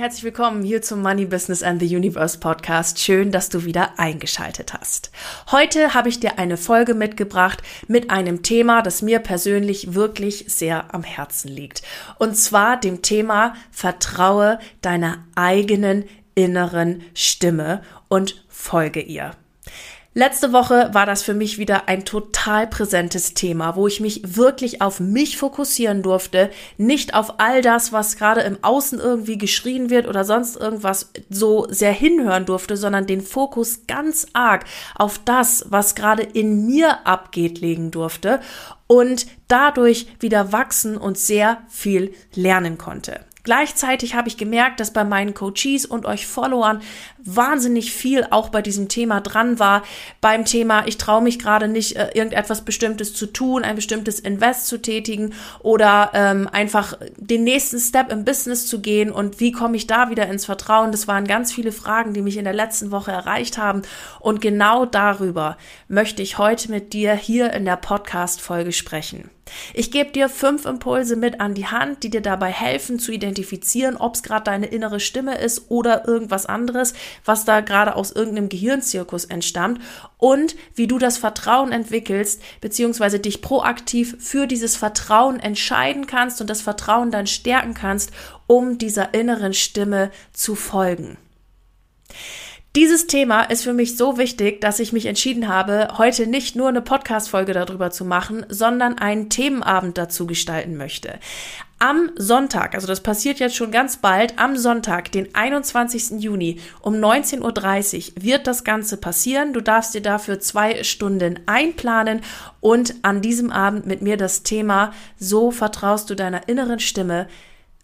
Herzlich willkommen hier zum Money Business and the Universe Podcast. Schön, dass du wieder eingeschaltet hast. Heute habe ich dir eine Folge mitgebracht mit einem Thema, das mir persönlich wirklich sehr am Herzen liegt. Und zwar dem Thema Vertraue deiner eigenen inneren Stimme und folge ihr. Letzte Woche war das für mich wieder ein total präsentes Thema, wo ich mich wirklich auf mich fokussieren durfte, nicht auf all das, was gerade im Außen irgendwie geschrien wird oder sonst irgendwas so sehr hinhören durfte, sondern den Fokus ganz arg auf das, was gerade in mir abgeht, legen durfte und dadurch wieder wachsen und sehr viel lernen konnte. Gleichzeitig habe ich gemerkt, dass bei meinen Coaches und euch Followern wahnsinnig viel auch bei diesem Thema dran war. Beim Thema, ich traue mich gerade nicht, äh, irgendetwas Bestimmtes zu tun, ein bestimmtes Invest zu tätigen oder ähm, einfach den nächsten Step im Business zu gehen und wie komme ich da wieder ins Vertrauen. Das waren ganz viele Fragen, die mich in der letzten Woche erreicht haben. Und genau darüber möchte ich heute mit dir hier in der Podcast-Folge sprechen. Ich gebe dir fünf Impulse mit an die Hand, die dir dabei helfen zu identifizieren, ob es gerade deine innere Stimme ist oder irgendwas anderes, was da gerade aus irgendeinem Gehirnzirkus entstammt und wie du das Vertrauen entwickelst, beziehungsweise dich proaktiv für dieses Vertrauen entscheiden kannst und das Vertrauen dann stärken kannst, um dieser inneren Stimme zu folgen. Dieses Thema ist für mich so wichtig, dass ich mich entschieden habe, heute nicht nur eine Podcast-Folge darüber zu machen, sondern einen Themenabend dazu gestalten möchte. Am Sonntag, also das passiert jetzt schon ganz bald, am Sonntag, den 21. Juni um 19.30 Uhr wird das Ganze passieren. Du darfst dir dafür zwei Stunden einplanen und an diesem Abend mit mir das Thema So vertraust du deiner inneren Stimme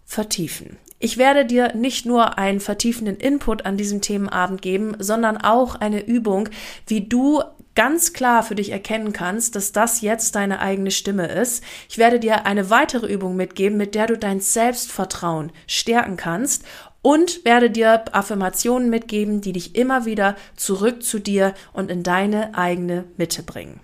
vertiefen. Ich werde dir nicht nur einen vertiefenden Input an diesem Themenabend geben, sondern auch eine Übung, wie du ganz klar für dich erkennen kannst, dass das jetzt deine eigene Stimme ist. Ich werde dir eine weitere Übung mitgeben, mit der du dein Selbstvertrauen stärken kannst und werde dir Affirmationen mitgeben, die dich immer wieder zurück zu dir und in deine eigene Mitte bringen.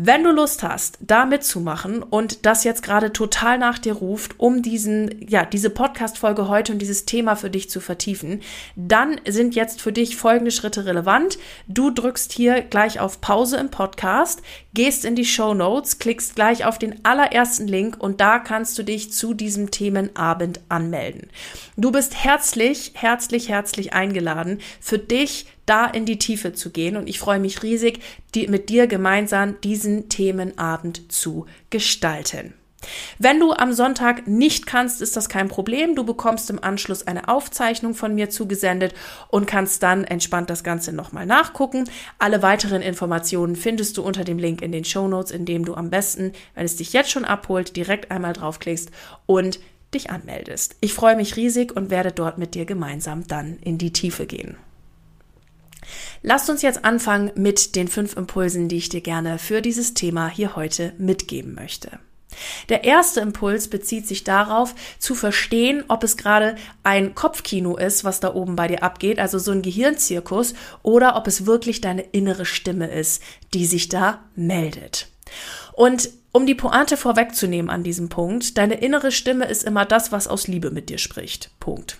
Wenn du Lust hast, da mitzumachen und das jetzt gerade total nach dir ruft, um diesen, ja, diese Podcast-Folge heute und dieses Thema für dich zu vertiefen, dann sind jetzt für dich folgende Schritte relevant. Du drückst hier gleich auf Pause im Podcast, gehst in die Show Notes, klickst gleich auf den allerersten Link und da kannst du dich zu diesem Themenabend anmelden. Du bist herzlich, herzlich, herzlich eingeladen, für dich da in die Tiefe zu gehen. Und ich freue mich riesig, die, mit dir gemeinsam diesen Themenabend zu gestalten. Wenn du am Sonntag nicht kannst, ist das kein Problem. Du bekommst im Anschluss eine Aufzeichnung von mir zugesendet und kannst dann entspannt das Ganze nochmal nachgucken. Alle weiteren Informationen findest du unter dem Link in den Show Notes, in dem du am besten, wenn es dich jetzt schon abholt, direkt einmal draufklickst und dich anmeldest. Ich freue mich riesig und werde dort mit dir gemeinsam dann in die Tiefe gehen. Lasst uns jetzt anfangen mit den fünf Impulsen, die ich dir gerne für dieses Thema hier heute mitgeben möchte. Der erste Impuls bezieht sich darauf, zu verstehen, ob es gerade ein Kopfkino ist, was da oben bei dir abgeht, also so ein Gehirnzirkus, oder ob es wirklich deine innere Stimme ist, die sich da meldet. Und um die Pointe vorwegzunehmen an diesem Punkt, deine innere Stimme ist immer das, was aus Liebe mit dir spricht. Punkt.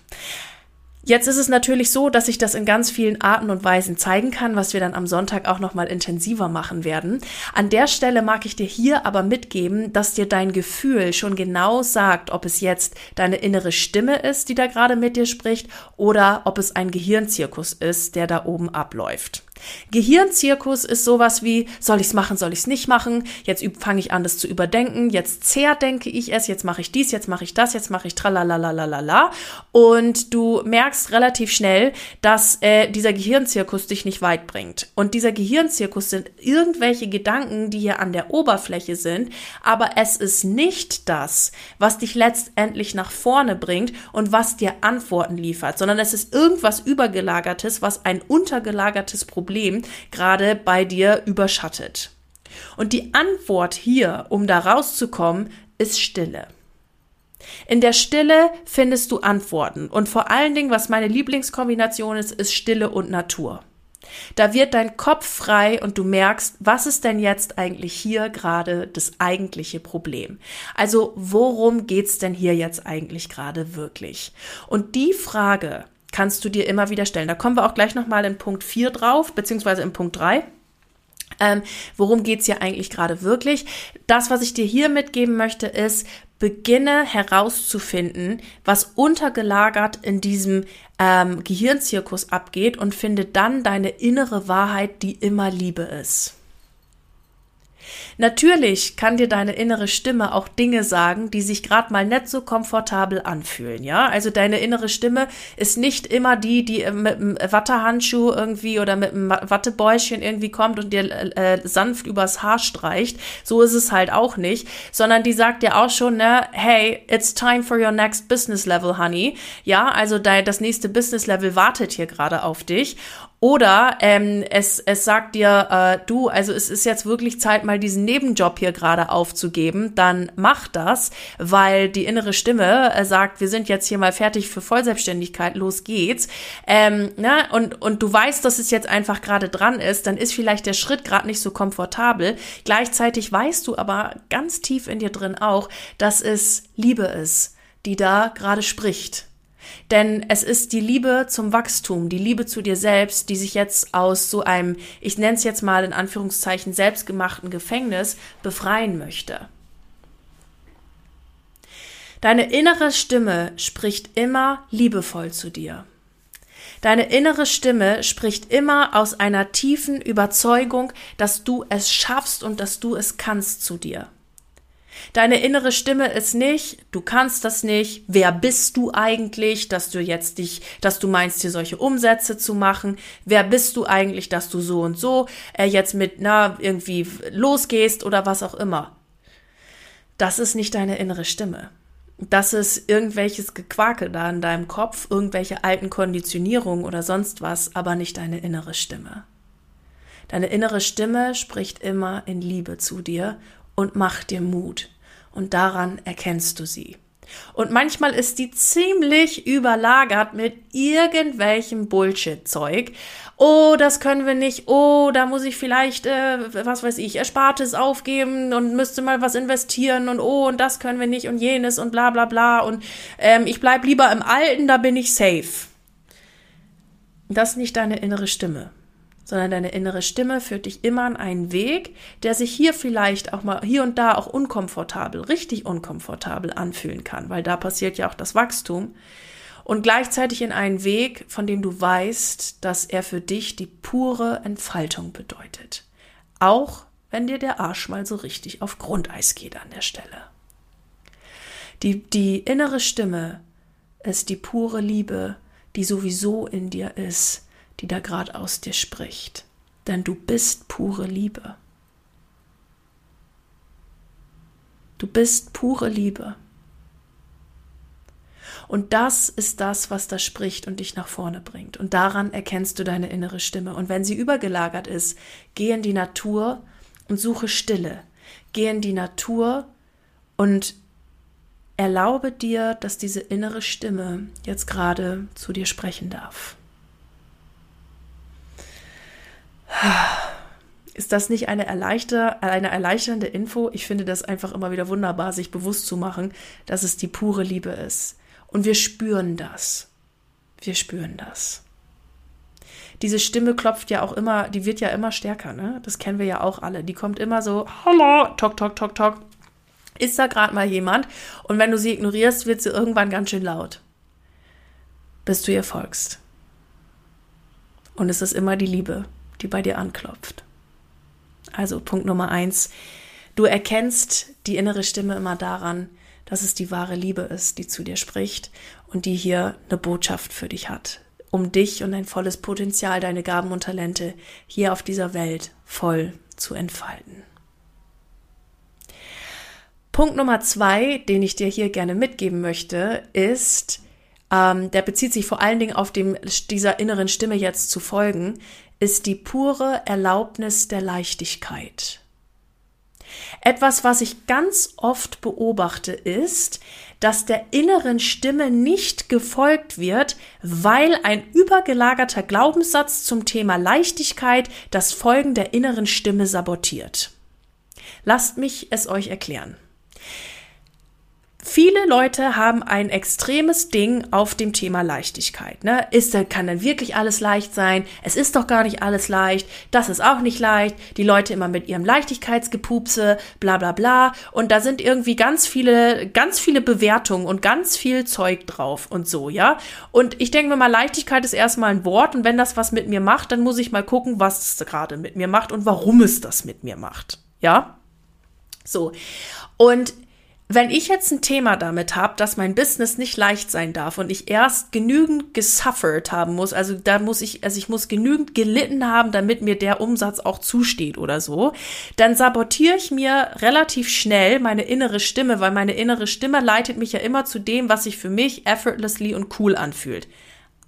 Jetzt ist es natürlich so, dass ich das in ganz vielen Arten und Weisen zeigen kann, was wir dann am Sonntag auch noch mal intensiver machen werden. An der Stelle mag ich dir hier aber mitgeben, dass dir dein Gefühl schon genau sagt, ob es jetzt deine innere Stimme ist, die da gerade mit dir spricht, oder ob es ein Gehirnzirkus ist, der da oben abläuft. Gehirnzirkus ist sowas wie, soll ich es machen, soll ich es nicht machen? Jetzt fange ich an, das zu überdenken. Jetzt zerdenke ich es, jetzt mache ich dies, jetzt mache ich das, jetzt mache ich tralalalalala. Und du merkst relativ schnell, dass äh, dieser Gehirnzirkus dich nicht weit bringt. Und dieser Gehirnzirkus sind irgendwelche Gedanken, die hier an der Oberfläche sind, aber es ist nicht das, was dich letztendlich nach vorne bringt und was dir Antworten liefert, sondern es ist irgendwas übergelagertes, was ein untergelagertes Problem Problem gerade bei dir überschattet. Und die Antwort hier, um da rauszukommen, ist Stille. In der Stille findest du Antworten. Und vor allen Dingen, was meine Lieblingskombination ist, ist Stille und Natur. Da wird dein Kopf frei und du merkst, was ist denn jetzt eigentlich hier gerade das eigentliche Problem? Also, worum geht's denn hier jetzt eigentlich gerade wirklich? Und die Frage, kannst du dir immer wieder stellen. Da kommen wir auch gleich nochmal in Punkt 4 drauf, beziehungsweise in Punkt 3. Ähm, worum geht's hier eigentlich gerade wirklich? Das, was ich dir hier mitgeben möchte, ist, beginne herauszufinden, was untergelagert in diesem ähm, Gehirnzirkus abgeht und finde dann deine innere Wahrheit, die immer Liebe ist. Natürlich kann dir deine innere Stimme auch Dinge sagen, die sich gerade mal nicht so komfortabel anfühlen, ja? Also deine innere Stimme ist nicht immer die, die mit einem Wattehandschuh irgendwie oder mit einem Wattebäuschen irgendwie kommt und dir äh, sanft übers Haar streicht. So ist es halt auch nicht, sondern die sagt dir auch schon, ne, hey, it's time for your next business level, honey. Ja, also dein, das nächste Business Level wartet hier gerade auf dich oder ähm, es, es sagt dir, äh, du, also es ist jetzt wirklich Zeit, mal diesen Nebenjob hier gerade aufzugeben, dann mach das, weil die innere Stimme äh, sagt, wir sind jetzt hier mal fertig für Vollselbstständigkeit, los geht's. Ähm, ne? und, und du weißt, dass es jetzt einfach gerade dran ist, dann ist vielleicht der Schritt gerade nicht so komfortabel. Gleichzeitig weißt du aber ganz tief in dir drin auch, dass es Liebe ist, die da gerade spricht. Denn es ist die Liebe zum Wachstum, die Liebe zu dir selbst, die sich jetzt aus so einem, ich nenne es jetzt mal in Anführungszeichen, selbstgemachten Gefängnis befreien möchte. Deine innere Stimme spricht immer liebevoll zu dir. Deine innere Stimme spricht immer aus einer tiefen Überzeugung, dass du es schaffst und dass du es kannst zu dir. Deine innere Stimme ist nicht, du kannst das nicht, wer bist du eigentlich, dass du jetzt dich, dass du meinst, hier solche Umsätze zu machen, wer bist du eigentlich, dass du so und so äh, jetzt mit, na, irgendwie losgehst oder was auch immer. Das ist nicht deine innere Stimme. Das ist irgendwelches Gequake da in deinem Kopf, irgendwelche alten Konditionierungen oder sonst was, aber nicht deine innere Stimme. Deine innere Stimme spricht immer in Liebe zu dir und macht dir Mut. Und daran erkennst du sie. Und manchmal ist die ziemlich überlagert mit irgendwelchem Bullshit-Zeug. Oh, das können wir nicht. Oh, da muss ich vielleicht, äh, was weiß ich, Erspartes aufgeben und müsste mal was investieren und oh, und das können wir nicht und jenes und bla bla bla. Und ähm, ich bleib lieber im Alten, da bin ich safe. Das ist nicht deine innere Stimme sondern deine innere Stimme führt dich immer an einen Weg, der sich hier vielleicht auch mal hier und da auch unkomfortabel, richtig unkomfortabel anfühlen kann, weil da passiert ja auch das Wachstum und gleichzeitig in einen Weg, von dem du weißt, dass er für dich die pure Entfaltung bedeutet. Auch wenn dir der Arsch mal so richtig auf Grundeis geht an der Stelle. Die, die innere Stimme ist die pure Liebe, die sowieso in dir ist, die da gerade aus dir spricht. Denn du bist pure Liebe. Du bist pure Liebe. Und das ist das, was da spricht und dich nach vorne bringt. Und daran erkennst du deine innere Stimme. Und wenn sie übergelagert ist, geh in die Natur und suche Stille. Geh in die Natur und erlaube dir, dass diese innere Stimme jetzt gerade zu dir sprechen darf. Ist das nicht eine, erleichter, eine erleichternde Info? Ich finde das einfach immer wieder wunderbar, sich bewusst zu machen, dass es die pure Liebe ist. Und wir spüren das. Wir spüren das. Diese Stimme klopft ja auch immer, die wird ja immer stärker, ne? Das kennen wir ja auch alle. Die kommt immer so, hallo, tok, tok, tok, tok. Ist da gerade mal jemand? Und wenn du sie ignorierst, wird sie irgendwann ganz schön laut. Bis du ihr folgst. Und es ist immer die Liebe, die bei dir anklopft. Also Punkt Nummer eins, du erkennst die innere Stimme immer daran, dass es die wahre Liebe ist, die zu dir spricht und die hier eine Botschaft für dich hat, um dich und dein volles Potenzial, deine Gaben und Talente hier auf dieser Welt voll zu entfalten. Punkt Nummer zwei, den ich dir hier gerne mitgeben möchte, ist, ähm, der bezieht sich vor allen Dingen auf dem, dieser inneren Stimme jetzt zu folgen, ist die pure Erlaubnis der Leichtigkeit. Etwas, was ich ganz oft beobachte, ist, dass der inneren Stimme nicht gefolgt wird, weil ein übergelagerter Glaubenssatz zum Thema Leichtigkeit das Folgen der inneren Stimme sabotiert. Lasst mich es euch erklären. Viele Leute haben ein extremes Ding auf dem Thema Leichtigkeit. Ne? Ist, kann dann wirklich alles leicht sein? Es ist doch gar nicht alles leicht. Das ist auch nicht leicht. Die Leute immer mit ihrem Leichtigkeitsgepupse, bla bla bla. Und da sind irgendwie ganz viele, ganz viele Bewertungen und ganz viel Zeug drauf und so, ja. Und ich denke mir mal, Leichtigkeit ist erstmal ein Wort und wenn das was mit mir macht, dann muss ich mal gucken, was es gerade mit mir macht und warum es das mit mir macht. Ja? So. Und wenn ich jetzt ein Thema damit habe, dass mein Business nicht leicht sein darf und ich erst genügend gesuffert haben muss, also da muss ich, also ich muss genügend gelitten haben, damit mir der Umsatz auch zusteht oder so, dann sabotiere ich mir relativ schnell meine innere Stimme, weil meine innere Stimme leitet mich ja immer zu dem, was sich für mich effortlessly und cool anfühlt.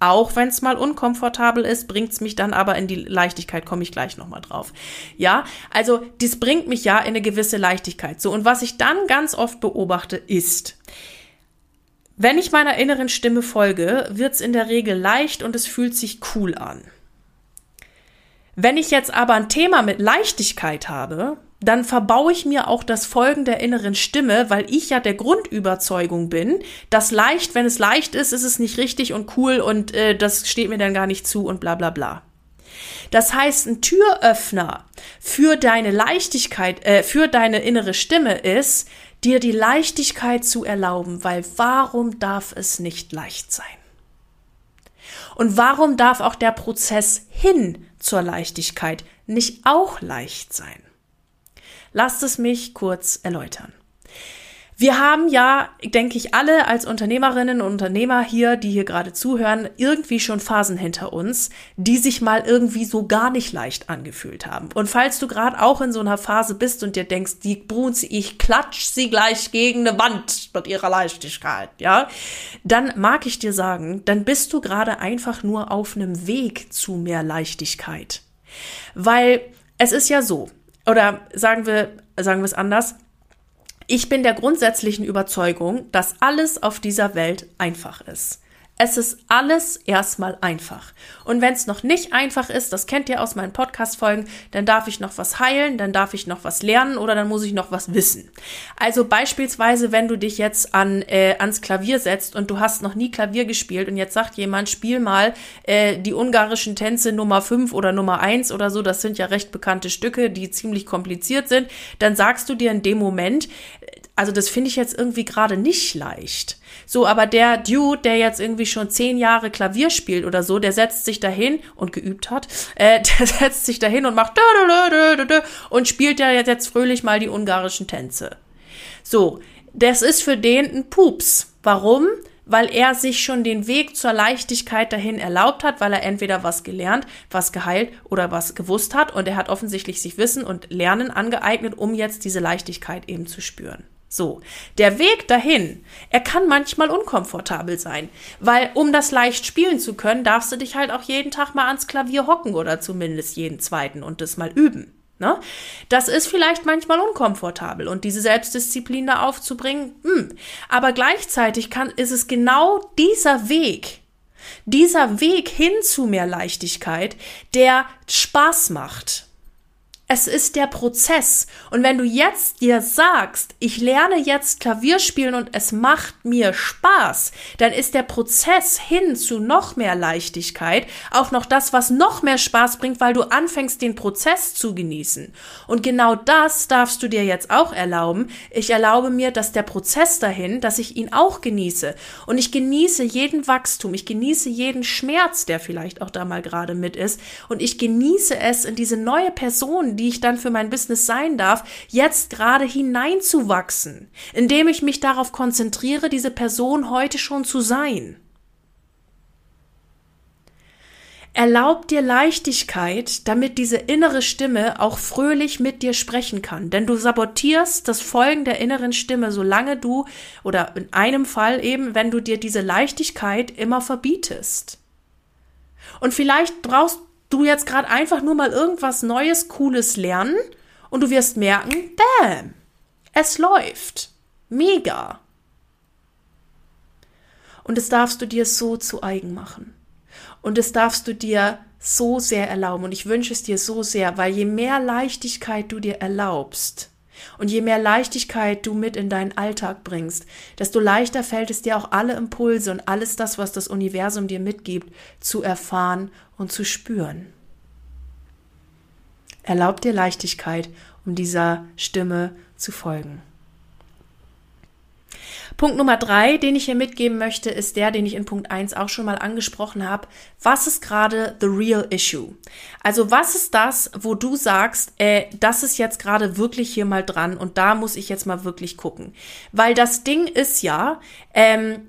Auch wenn es mal unkomfortabel ist, bringt es mich dann aber in die Leichtigkeit, komme ich gleich nochmal drauf. Ja, also dies bringt mich ja in eine gewisse Leichtigkeit. So, und was ich dann ganz oft beobachte, ist, wenn ich meiner inneren Stimme folge, wird es in der Regel leicht und es fühlt sich cool an. Wenn ich jetzt aber ein Thema mit Leichtigkeit habe, dann verbaue ich mir auch das Folgen der inneren Stimme, weil ich ja der Grundüberzeugung bin, dass leicht, wenn es leicht ist, ist es nicht richtig und cool und äh, das steht mir dann gar nicht zu und bla bla bla. Das heißt, ein Türöffner für deine Leichtigkeit, äh, für deine innere Stimme ist, dir die Leichtigkeit zu erlauben, weil warum darf es nicht leicht sein? Und warum darf auch der Prozess hin zur Leichtigkeit nicht auch leicht sein? Lasst es mich kurz erläutern. Wir haben ja, denke ich, alle als Unternehmerinnen und Unternehmer hier, die hier gerade zuhören, irgendwie schon Phasen hinter uns, die sich mal irgendwie so gar nicht leicht angefühlt haben. Und falls du gerade auch in so einer Phase bist und dir denkst, die Bruns, ich klatsch sie gleich gegen eine Wand mit ihrer Leichtigkeit, ja, dann mag ich dir sagen, dann bist du gerade einfach nur auf einem Weg zu mehr Leichtigkeit. Weil es ist ja so, oder sagen wir, sagen wir es anders. Ich bin der grundsätzlichen Überzeugung, dass alles auf dieser Welt einfach ist. Es ist alles erstmal einfach. Und wenn es noch nicht einfach ist, das kennt ihr aus meinen Podcast-Folgen, dann darf ich noch was heilen, dann darf ich noch was lernen oder dann muss ich noch was wissen. Also beispielsweise, wenn du dich jetzt an, äh, ans Klavier setzt und du hast noch nie Klavier gespielt und jetzt sagt jemand, spiel mal äh, die ungarischen Tänze Nummer 5 oder Nummer 1 oder so, das sind ja recht bekannte Stücke, die ziemlich kompliziert sind, dann sagst du dir in dem Moment, also das finde ich jetzt irgendwie gerade nicht leicht. So, aber der Dude, der jetzt irgendwie schon zehn Jahre Klavier spielt oder so, der setzt sich dahin und geübt hat, äh, der setzt sich dahin und macht und spielt ja jetzt fröhlich mal die ungarischen Tänze. So, das ist für den ein Pups. Warum? Weil er sich schon den Weg zur Leichtigkeit dahin erlaubt hat, weil er entweder was gelernt, was geheilt oder was gewusst hat und er hat offensichtlich sich Wissen und Lernen angeeignet, um jetzt diese Leichtigkeit eben zu spüren. So, der Weg dahin, er kann manchmal unkomfortabel sein, weil um das leicht spielen zu können, darfst du dich halt auch jeden Tag mal ans Klavier hocken oder zumindest jeden zweiten und das mal üben. Ne? Das ist vielleicht manchmal unkomfortabel und diese Selbstdisziplin da aufzubringen, hm. aber gleichzeitig kann, ist es genau dieser Weg, dieser Weg hin zu mehr Leichtigkeit, der Spaß macht Es ist der Prozess. Und wenn du jetzt dir sagst, ich lerne jetzt Klavier spielen und es macht mir Spaß, dann ist der Prozess hin zu noch mehr Leichtigkeit auch noch das, was noch mehr Spaß bringt, weil du anfängst, den Prozess zu genießen. Und genau das darfst du dir jetzt auch erlauben. Ich erlaube mir, dass der Prozess dahin, dass ich ihn auch genieße. Und ich genieße jeden Wachstum. Ich genieße jeden Schmerz, der vielleicht auch da mal gerade mit ist. Und ich genieße es, in diese neue Person, die ich dann für mein Business sein darf, jetzt gerade hineinzuwachsen, indem ich mich darauf konzentriere, diese Person heute schon zu sein. Erlaub dir Leichtigkeit, damit diese innere Stimme auch fröhlich mit dir sprechen kann. Denn du sabotierst das Folgen der inneren Stimme, solange du, oder in einem Fall eben, wenn du dir diese Leichtigkeit immer verbietest. Und vielleicht brauchst du jetzt gerade einfach nur mal irgendwas Neues, Cooles lernen und du wirst merken, bam, es läuft. Mega. Und das darfst du dir so zu eigen machen. Und das darfst du dir so sehr erlauben. Und ich wünsche es dir so sehr, weil je mehr Leichtigkeit du dir erlaubst, und je mehr Leichtigkeit du mit in deinen Alltag bringst, desto leichter fällt es dir auch alle Impulse und alles das, was das Universum dir mitgibt, zu erfahren und zu spüren. Erlaub dir Leichtigkeit, um dieser Stimme zu folgen. Punkt Nummer drei, den ich hier mitgeben möchte, ist der, den ich in Punkt eins auch schon mal angesprochen habe. Was ist gerade the real issue? Also was ist das, wo du sagst, äh, das ist jetzt gerade wirklich hier mal dran und da muss ich jetzt mal wirklich gucken. Weil das Ding ist ja, ähm,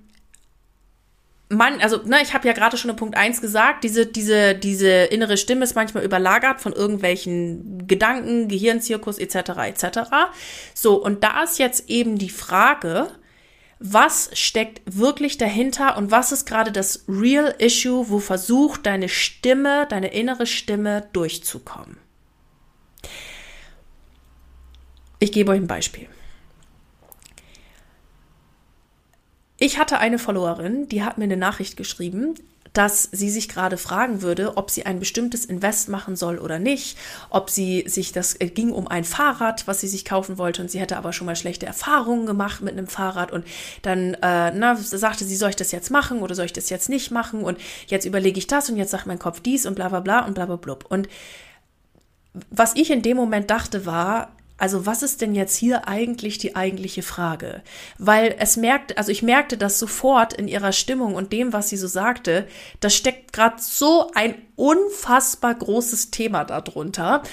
man, also, ne, ich habe ja gerade schon in Punkt eins gesagt, diese, diese, diese innere Stimme ist manchmal überlagert von irgendwelchen Gedanken, Gehirnzirkus etc. etc. So, und da ist jetzt eben die Frage, was steckt wirklich dahinter und was ist gerade das Real Issue, wo versucht deine Stimme, deine innere Stimme durchzukommen. Ich gebe euch ein Beispiel. Ich hatte eine Followerin, die hat mir eine Nachricht geschrieben, dass sie sich gerade fragen würde, ob sie ein bestimmtes Invest machen soll oder nicht, ob sie sich, das äh, ging um ein Fahrrad, was sie sich kaufen wollte und sie hätte aber schon mal schlechte Erfahrungen gemacht mit einem Fahrrad und dann äh, na, sagte sie, soll ich das jetzt machen oder soll ich das jetzt nicht machen und jetzt überlege ich das und jetzt sagt mein Kopf dies und bla bla bla und bla bla blub. Und was ich in dem Moment dachte war, also was ist denn jetzt hier eigentlich die eigentliche Frage? Weil es merkt, also ich merkte das sofort in ihrer Stimmung und dem, was sie so sagte, da steckt gerade so ein unfassbar großes Thema darunter,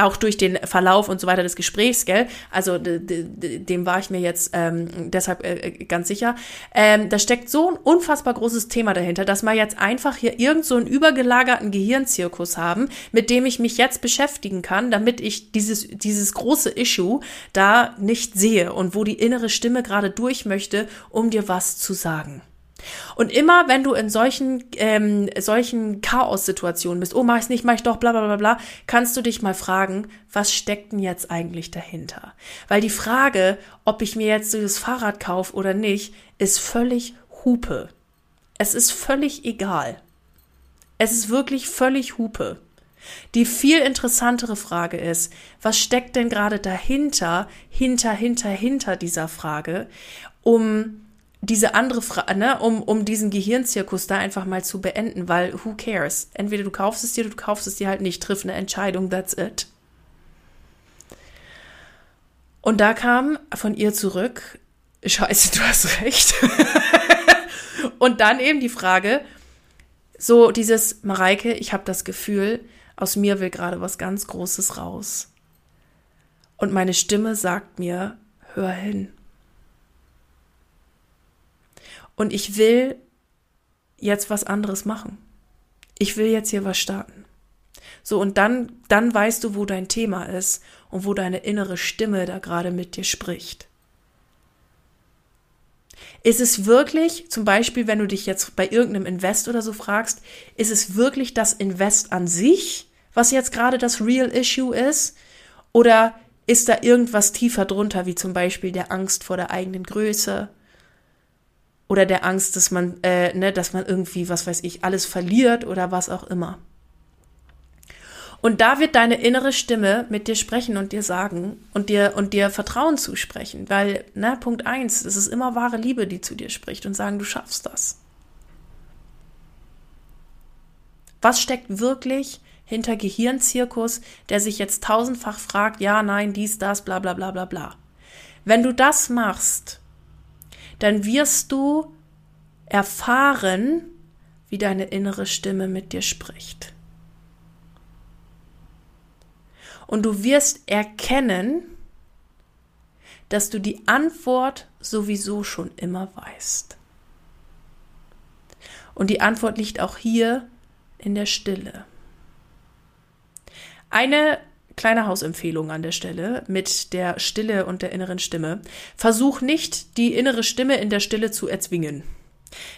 auch durch den Verlauf und so weiter des Gesprächs, gell? Also dem war ich mir jetzt ähm, deshalb äh, ganz sicher. Ähm, da steckt so ein unfassbar großes Thema dahinter, dass wir jetzt einfach hier irgend so einen übergelagerten Gehirnzirkus haben, mit dem ich mich jetzt beschäftigen kann, damit ich dieses, dieses große Issue da nicht sehe und wo die innere Stimme gerade durch möchte, um dir was zu sagen. Und immer, wenn du in solchen, ähm, solchen Chaos-Situationen bist, oh, mach ich's nicht, mach ich doch, bla, bla, bla, bla, kannst du dich mal fragen, was steckt denn jetzt eigentlich dahinter? Weil die Frage, ob ich mir jetzt dieses Fahrrad kaufe oder nicht, ist völlig Hupe. Es ist völlig egal. Es ist wirklich völlig Hupe. Die viel interessantere Frage ist, was steckt denn gerade dahinter, hinter, hinter, hinter dieser Frage, um diese andere Frage, ne, um, um diesen Gehirnzirkus da einfach mal zu beenden, weil who cares? Entweder du kaufst es dir, du kaufst es dir halt nicht, triff eine Entscheidung, that's it. Und da kam von ihr zurück, scheiße, du hast recht. und dann eben die Frage, so dieses, Mareike, ich habe das Gefühl, aus mir will gerade was ganz Großes raus. Und meine Stimme sagt mir, hör hin. Und ich will jetzt was anderes machen. Ich will jetzt hier was starten. So, und dann, dann weißt du, wo dein Thema ist und wo deine innere Stimme da gerade mit dir spricht. Ist es wirklich, zum Beispiel, wenn du dich jetzt bei irgendeinem Invest oder so fragst, ist es wirklich das Invest an sich, was jetzt gerade das Real Issue ist? Oder ist da irgendwas tiefer drunter, wie zum Beispiel der Angst vor der eigenen Größe oder der Angst, dass man, äh, ne, dass man irgendwie, was weiß ich, alles verliert oder was auch immer. Und da wird deine innere Stimme mit dir sprechen und dir sagen und dir und dir Vertrauen zusprechen, weil, ne, Punkt eins, es ist immer wahre Liebe, die zu dir spricht und sagen, du schaffst das. Was steckt wirklich hinter Gehirnzirkus, der sich jetzt tausendfach fragt, ja, nein, dies, das, bla bla bla bla bla. Wenn du das machst, dann wirst du erfahren, wie deine innere Stimme mit dir spricht. Und du wirst erkennen, dass du die Antwort sowieso schon immer weißt. Und die Antwort liegt auch hier in der Stille. Eine kleine Hausempfehlung an der Stelle mit der Stille und der inneren Stimme. Versuch nicht, die innere Stimme in der Stille zu erzwingen.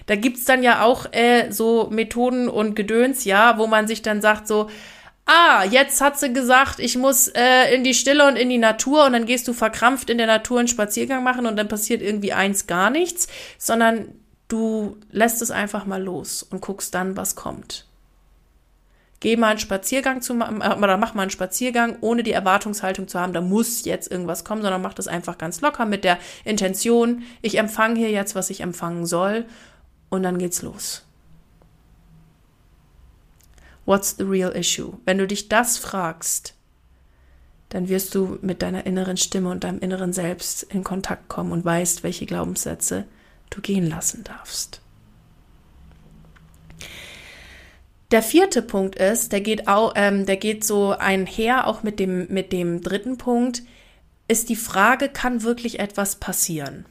Da gibt's dann ja auch äh, so Methoden und Gedöns, ja, wo man sich dann sagt so, ah, jetzt hat sie gesagt, ich muss äh, in die Stille und in die Natur und dann gehst du verkrampft in der Natur einen Spaziergang machen und dann passiert irgendwie eins gar nichts, sondern du lässt es einfach mal los und guckst dann, was kommt. Geh mal einen Spaziergang zu oder mach mal einen Spaziergang, ohne die Erwartungshaltung zu haben, da muss jetzt irgendwas kommen, sondern mach das einfach ganz locker mit der Intention, ich empfange hier jetzt, was ich empfangen soll und dann geht's los. What's the real issue? Wenn du dich das fragst, dann wirst du mit deiner inneren Stimme und deinem inneren Selbst in Kontakt kommen und weißt, welche Glaubenssätze du gehen lassen darfst. Der vierte Punkt ist, der geht auch, ähm, der geht so einher auch mit dem, mit dem dritten Punkt, ist die Frage, kann wirklich etwas passieren?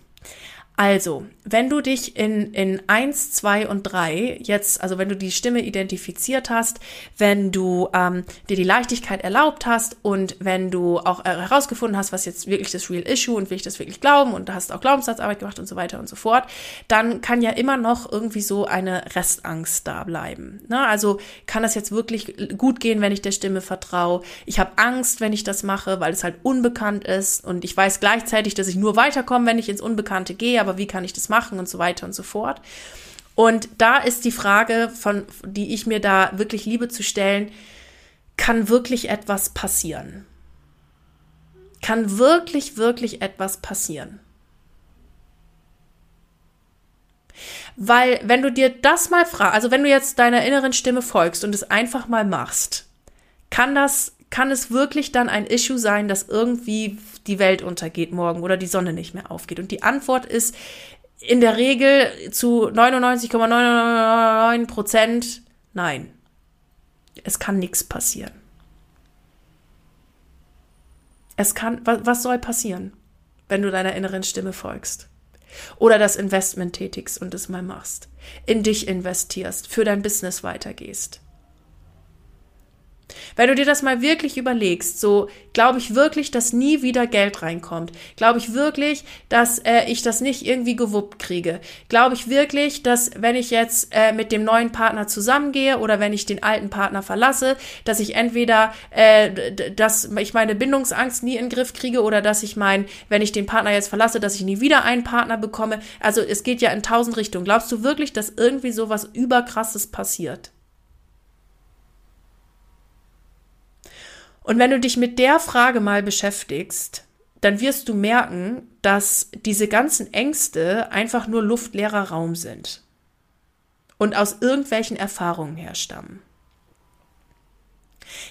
Also, wenn du dich in, in eins, zwei und drei jetzt, also wenn du die Stimme identifiziert hast, wenn du ähm, dir die Leichtigkeit erlaubt hast und wenn du auch äh, herausgefunden hast, was jetzt wirklich das Real Issue und will ich das wirklich glauben und hast auch Glaubenssatzarbeit gemacht und so weiter und so fort, dann kann ja immer noch irgendwie so eine Restangst da bleiben. Ne? Also kann das jetzt wirklich gut gehen, wenn ich der Stimme vertraue? Ich habe Angst, wenn ich das mache, weil es halt unbekannt ist und ich weiß gleichzeitig, dass ich nur weiterkomme, wenn ich ins Unbekannte gehe aber wie kann ich das machen und so weiter und so fort. Und da ist die Frage, von, die ich mir da wirklich liebe zu stellen, kann wirklich etwas passieren? Kann wirklich, wirklich etwas passieren? Weil, wenn du dir das mal fragst, also wenn du jetzt deiner inneren Stimme folgst und es einfach mal machst, kann das, kann es wirklich dann ein Issue sein, dass irgendwie die Welt untergeht morgen oder die Sonne nicht mehr aufgeht? Und die Antwort ist in der Regel zu 99,99 Prozent nein. Es kann nichts passieren. Es kann, was, was soll passieren, wenn du deiner inneren Stimme folgst? Oder das Investment tätigst und es mal machst. In dich investierst, für dein Business weitergehst. Wenn du dir das mal wirklich überlegst, so glaube ich wirklich, dass nie wieder Geld reinkommt. Glaube ich wirklich, dass äh, ich das nicht irgendwie gewuppt kriege. Glaube ich wirklich, dass wenn ich jetzt äh, mit dem neuen Partner zusammengehe oder wenn ich den alten Partner verlasse, dass ich entweder, äh, dass ich meine Bindungsangst nie in den Griff kriege oder dass ich mein, wenn ich den Partner jetzt verlasse, dass ich nie wieder einen Partner bekomme. Also es geht ja in tausend Richtungen. Glaubst du wirklich, dass irgendwie sowas überkrasses passiert? Und wenn du dich mit der Frage mal beschäftigst, dann wirst du merken, dass diese ganzen Ängste einfach nur luftleerer Raum sind und aus irgendwelchen Erfahrungen herstammen.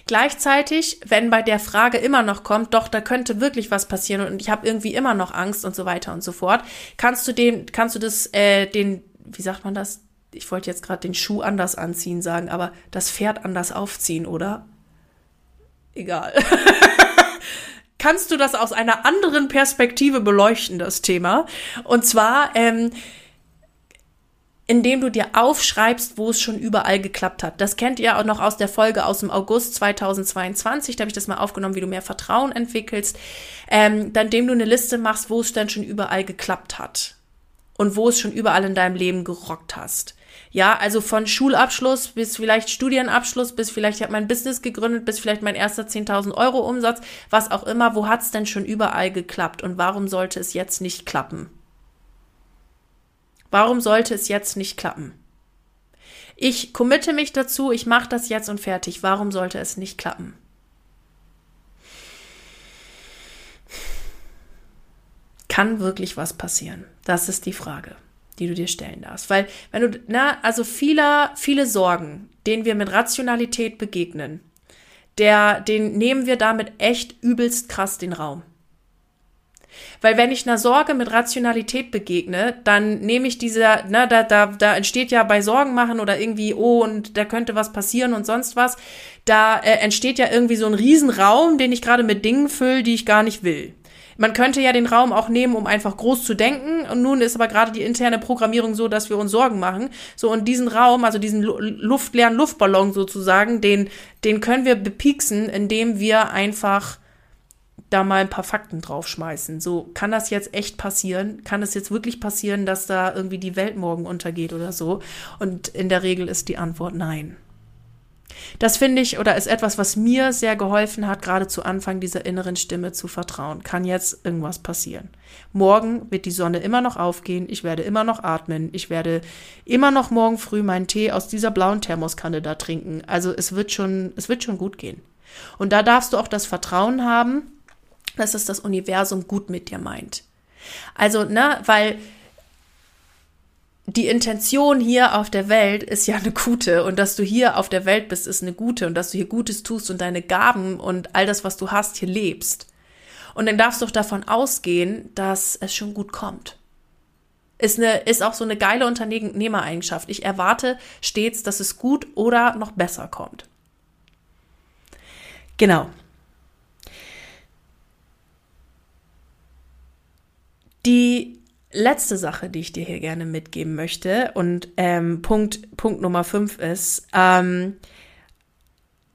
Gleichzeitig, wenn bei der Frage immer noch kommt, doch, da könnte wirklich was passieren und ich habe irgendwie immer noch Angst und so weiter und so fort, kannst du den, kannst du das, äh, den, wie sagt man das? Ich wollte jetzt gerade den Schuh anders anziehen sagen, aber das Pferd anders aufziehen, oder? Egal. Kannst du das aus einer anderen Perspektive beleuchten, das Thema? Und zwar, ähm, indem du dir aufschreibst, wo es schon überall geklappt hat. Das kennt ihr auch noch aus der Folge aus dem August 2022. Da habe ich das mal aufgenommen, wie du mehr Vertrauen entwickelst. Ähm, dann, indem du eine Liste machst, wo es dann schon überall geklappt hat. Und wo es schon überall in deinem Leben gerockt hast. Ja, also von Schulabschluss bis vielleicht Studienabschluss, bis vielleicht ich habe mein Business gegründet, bis vielleicht mein erster 10.000 Euro Umsatz, was auch immer. Wo hat's denn schon überall geklappt und warum sollte es jetzt nicht klappen? Warum sollte es jetzt nicht klappen? Ich committe mich dazu, ich mache das jetzt und fertig. Warum sollte es nicht klappen? Kann wirklich was passieren? Das ist die Frage, die du dir stellen darfst. Weil, wenn du, na, also viele, viele Sorgen, denen wir mit Rationalität begegnen, der, den nehmen wir damit echt übelst krass den Raum. Weil wenn ich einer Sorge mit Rationalität begegne, dann nehme ich diese, na, da, da, da entsteht ja bei Sorgen machen oder irgendwie, oh, und da könnte was passieren und sonst was, da äh, entsteht ja irgendwie so ein Riesenraum, den ich gerade mit Dingen fülle, die ich gar nicht will. Man könnte ja den Raum auch nehmen, um einfach groß zu denken. Und nun ist aber gerade die interne Programmierung so, dass wir uns Sorgen machen. So, und diesen Raum, also diesen luftleeren Luftballon sozusagen, den, den können wir bepieksen, indem wir einfach da mal ein paar Fakten draufschmeißen. So, kann das jetzt echt passieren? Kann es jetzt wirklich passieren, dass da irgendwie die Welt morgen untergeht oder so? Und in der Regel ist die Antwort nein. Das finde ich oder ist etwas, was mir sehr geholfen hat, gerade zu Anfang dieser inneren Stimme zu vertrauen. Kann jetzt irgendwas passieren? Morgen wird die Sonne immer noch aufgehen, ich werde immer noch atmen, ich werde immer noch morgen früh meinen Tee aus dieser blauen Thermoskanne da trinken. Also es wird schon, es wird schon gut gehen. Und da darfst du auch das Vertrauen haben, dass es das Universum gut mit dir meint. Also, ne, weil die Intention hier auf der Welt ist ja eine gute und dass du hier auf der Welt bist, ist eine gute und dass du hier Gutes tust und deine Gaben und all das, was du hast, hier lebst. Und dann darfst du doch davon ausgehen, dass es schon gut kommt. Ist, eine, ist auch so eine geile Unternehmereigenschaft. Ich erwarte stets, dass es gut oder noch besser kommt. Genau. Die letzte Sache, die ich dir hier gerne mitgeben möchte und ähm, Punkt, Punkt Nummer fünf ist, ähm,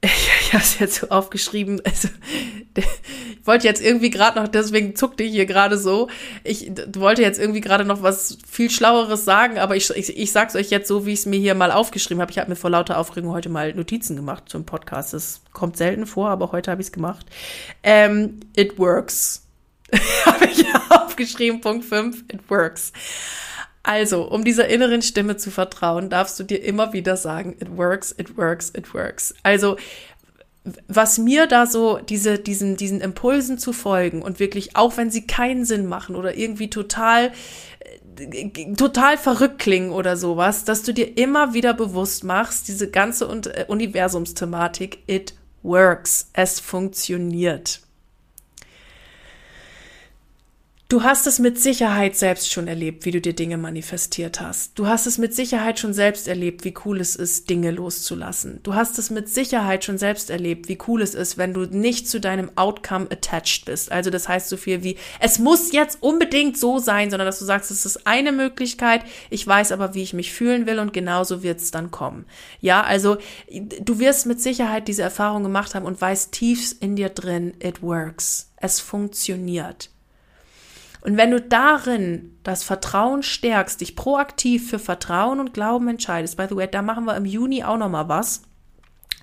ich habe es jetzt so aufgeschrieben, also ich wollte jetzt irgendwie gerade noch, deswegen zuckte ich hier gerade so, ich wollte jetzt irgendwie gerade noch was viel Schlaueres sagen, aber ich, ich, ich sag's euch jetzt so, wie ich es mir hier mal aufgeschrieben habe. Ich habe mir vor lauter Aufregung heute mal Notizen gemacht zum Podcast. Das kommt selten vor, aber heute habe ich es gemacht. Ähm, it works. habe ich aufgeschrieben, Punkt 5, it works. Also, um dieser inneren Stimme zu vertrauen, darfst du dir immer wieder sagen, it works, it works, it works. Also, was mir da so, diese, diesen, diesen Impulsen zu folgen und wirklich, auch wenn sie keinen Sinn machen oder irgendwie total, äh, total verrückt klingen oder sowas, dass du dir immer wieder bewusst machst, diese ganze äh, Universumsthematik, it works, es funktioniert. Du hast es mit Sicherheit selbst schon erlebt, wie du dir Dinge manifestiert hast. Du hast es mit Sicherheit schon selbst erlebt, wie cool es ist, Dinge loszulassen. Du hast es mit Sicherheit schon selbst erlebt, wie cool es ist, wenn du nicht zu deinem Outcome attached bist. Also das heißt so viel wie, es muss jetzt unbedingt so sein, sondern dass du sagst, es ist eine Möglichkeit, ich weiß aber, wie ich mich fühlen will und genauso wird es dann kommen. Ja, also du wirst mit Sicherheit diese Erfahrung gemacht haben und weißt tief in dir drin, it works. Es funktioniert. Und wenn du darin das Vertrauen stärkst, dich proaktiv für Vertrauen und Glauben entscheidest, by the way, da machen wir im Juni auch noch mal was.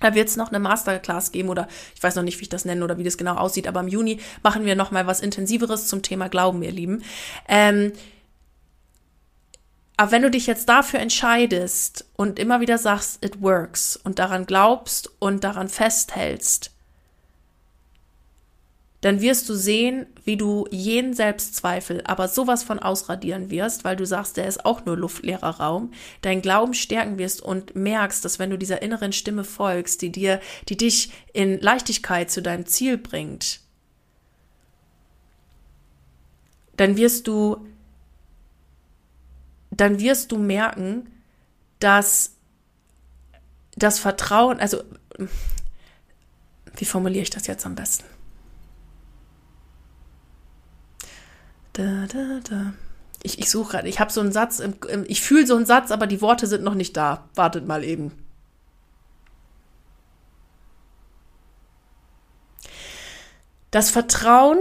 Da wird es noch eine Masterclass geben oder ich weiß noch nicht, wie ich das nenne oder wie das genau aussieht, aber im Juni machen wir noch mal was Intensiveres zum Thema Glauben, ihr Lieben. Ähm, aber wenn du dich jetzt dafür entscheidest und immer wieder sagst, it works und daran glaubst und daran festhältst, dann wirst du sehen, wie du jeden Selbstzweifel aber sowas von ausradieren wirst, weil du sagst, der ist auch nur luftleerer Raum, dein Glauben stärken wirst und merkst, dass wenn du dieser inneren Stimme folgst, die dir, die dich in Leichtigkeit zu deinem Ziel bringt, dann wirst du, dann wirst du merken, dass das Vertrauen, also, wie formuliere ich das jetzt am besten? Da, da, da. Ich, ich suche gerade, ich habe so einen Satz, im, im, ich fühle so einen Satz, aber die Worte sind noch nicht da. Wartet mal eben. Das Vertrauen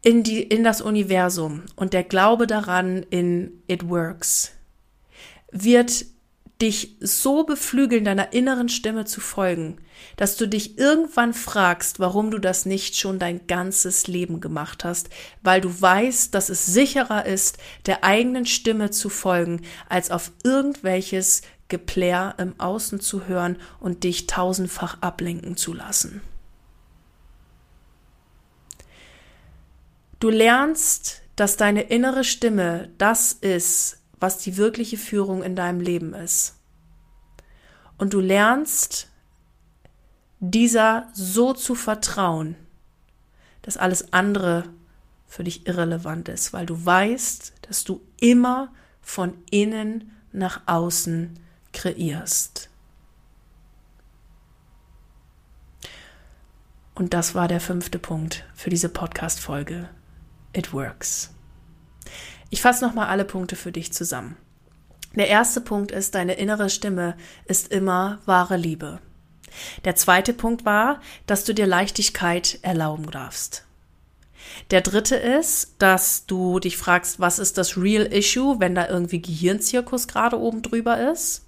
in, die, in das Universum und der Glaube daran in It Works wird dich so beflügeln, deiner inneren Stimme zu folgen, dass du dich irgendwann fragst, warum du das nicht schon dein ganzes Leben gemacht hast, weil du weißt, dass es sicherer ist, der eigenen Stimme zu folgen, als auf irgendwelches Geplär im Außen zu hören und dich tausendfach ablenken zu lassen. Du lernst, dass deine innere Stimme das ist, was die wirkliche Führung in deinem Leben ist. Und du lernst, dieser so zu vertrauen, dass alles andere für dich irrelevant ist, weil du weißt, dass du immer von innen nach außen kreierst. Und das war der fünfte Punkt für diese Podcast-Folge. It works. Ich fasse nochmal alle Punkte für dich zusammen. Der erste Punkt ist, deine innere Stimme ist immer wahre Liebe. Der zweite Punkt war, dass du dir Leichtigkeit erlauben darfst. Der dritte ist, dass du dich fragst, was ist das Real Issue, wenn da irgendwie Gehirnzirkus gerade oben drüber ist.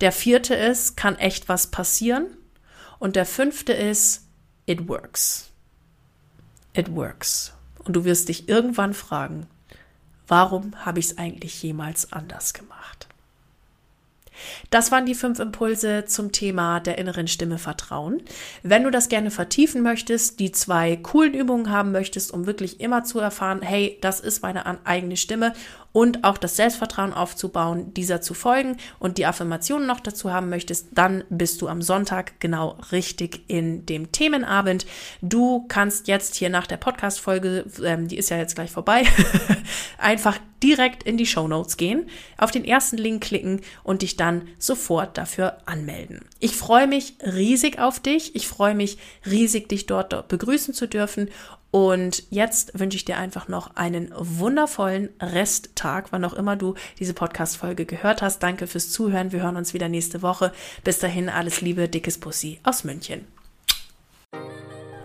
Der vierte ist, kann echt was passieren. Und der fünfte ist, it works. It works. Und du wirst dich irgendwann fragen, warum habe ich es eigentlich jemals anders gemacht? Das waren die fünf Impulse zum Thema der inneren Stimme Vertrauen. Wenn du das gerne vertiefen möchtest, die zwei coolen Übungen haben möchtest, um wirklich immer zu erfahren, hey, das ist meine eigene Stimme und auch das Selbstvertrauen aufzubauen, dieser zu folgen und die Affirmationen noch dazu haben möchtest, dann bist du am Sonntag genau richtig in dem Themenabend. Du kannst jetzt hier nach der Podcast-Folge, ähm, die ist ja jetzt gleich vorbei, einfach direkt in die Show Notes gehen, auf den ersten Link klicken und dich dann sofort dafür anmelden. Ich freue mich riesig auf dich. Ich freue mich riesig, dich dort begrüßen zu dürfen und jetzt wünsche ich dir einfach noch einen wundervollen Resttag, wann auch immer du diese Podcast-Folge gehört hast. Danke fürs Zuhören. Wir hören uns wieder nächste Woche. Bis dahin alles Liebe, dickes Pussy aus München.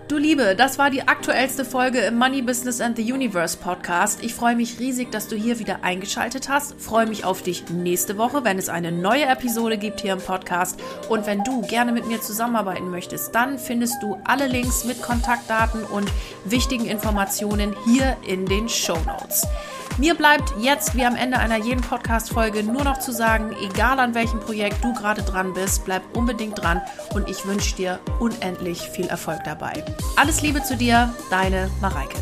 Du Liebe, das war die aktuellste Folge im Money Business and the Universe Podcast. Ich freue mich riesig, dass du hier wieder eingeschaltet hast. Freue mich auf dich nächste Woche, wenn es eine neue Episode gibt hier im Podcast. Und wenn du gerne mit mir zusammenarbeiten möchtest, dann findest du alle Links mit Kontaktdaten und wichtigen Informationen hier in den Show Notes. Mir bleibt jetzt wie am Ende einer jeden Podcast-Folge nur noch zu sagen, egal an welchem Projekt du gerade dran bist, bleib unbedingt dran und ich wünsche dir unendlich viel Erfolg dabei. Alles Liebe zu dir, deine Mareike.